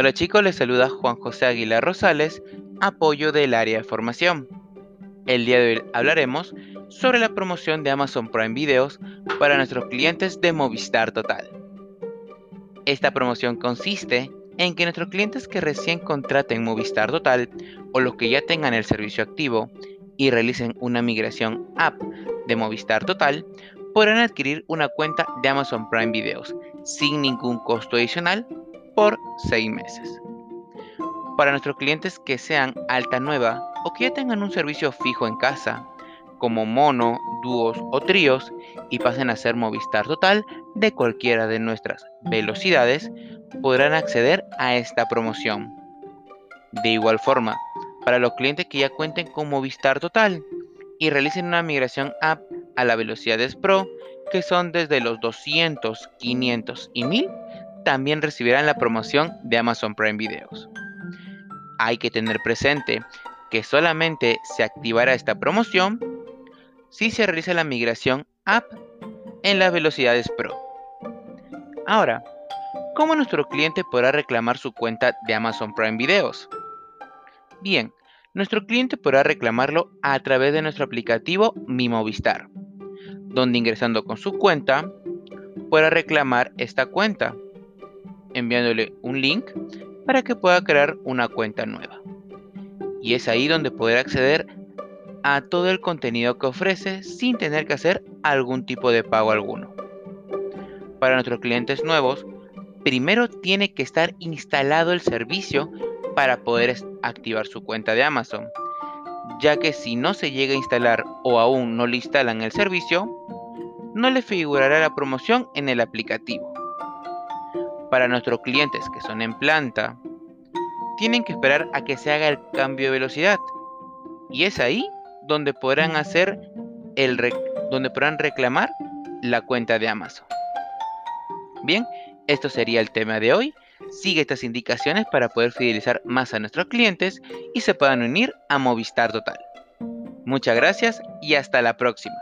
Hola chicos, les saluda Juan José Aguilar Rosales, apoyo del área de formación. El día de hoy hablaremos sobre la promoción de Amazon Prime Videos para nuestros clientes de Movistar Total. Esta promoción consiste en que nuestros clientes que recién contraten Movistar Total o los que ya tengan el servicio activo y realicen una migración app de Movistar Total podrán adquirir una cuenta de Amazon Prime Videos sin ningún costo adicional por 6 meses. Para nuestros clientes que sean alta nueva o que ya tengan un servicio fijo en casa, como mono, dúos o tríos, y pasen a ser Movistar Total de cualquiera de nuestras velocidades, podrán acceder a esta promoción. De igual forma, para los clientes que ya cuenten con Movistar Total y realicen una migración app a la velocidades Pro, que son desde los 200, 500 y 1000, también recibirán la promoción de Amazon Prime Videos. Hay que tener presente que solamente se activará esta promoción si se realiza la migración app en las velocidades Pro. Ahora, ¿cómo nuestro cliente podrá reclamar su cuenta de Amazon Prime Videos? Bien, nuestro cliente podrá reclamarlo a través de nuestro aplicativo Mi Movistar donde ingresando con su cuenta pueda reclamar esta cuenta, enviándole un link para que pueda crear una cuenta nueva. Y es ahí donde podrá acceder a todo el contenido que ofrece sin tener que hacer algún tipo de pago alguno. Para nuestros clientes nuevos, primero tiene que estar instalado el servicio para poder activar su cuenta de Amazon ya que si no se llega a instalar o aún no le instalan el servicio, no le figurará la promoción en el aplicativo. Para nuestros clientes que son en planta, tienen que esperar a que se haga el cambio de velocidad y es ahí donde podrán hacer el donde podrán reclamar la cuenta de Amazon. Bien, esto sería el tema de hoy. Sigue estas indicaciones para poder fidelizar más a nuestros clientes y se puedan unir a Movistar Total. Muchas gracias y hasta la próxima.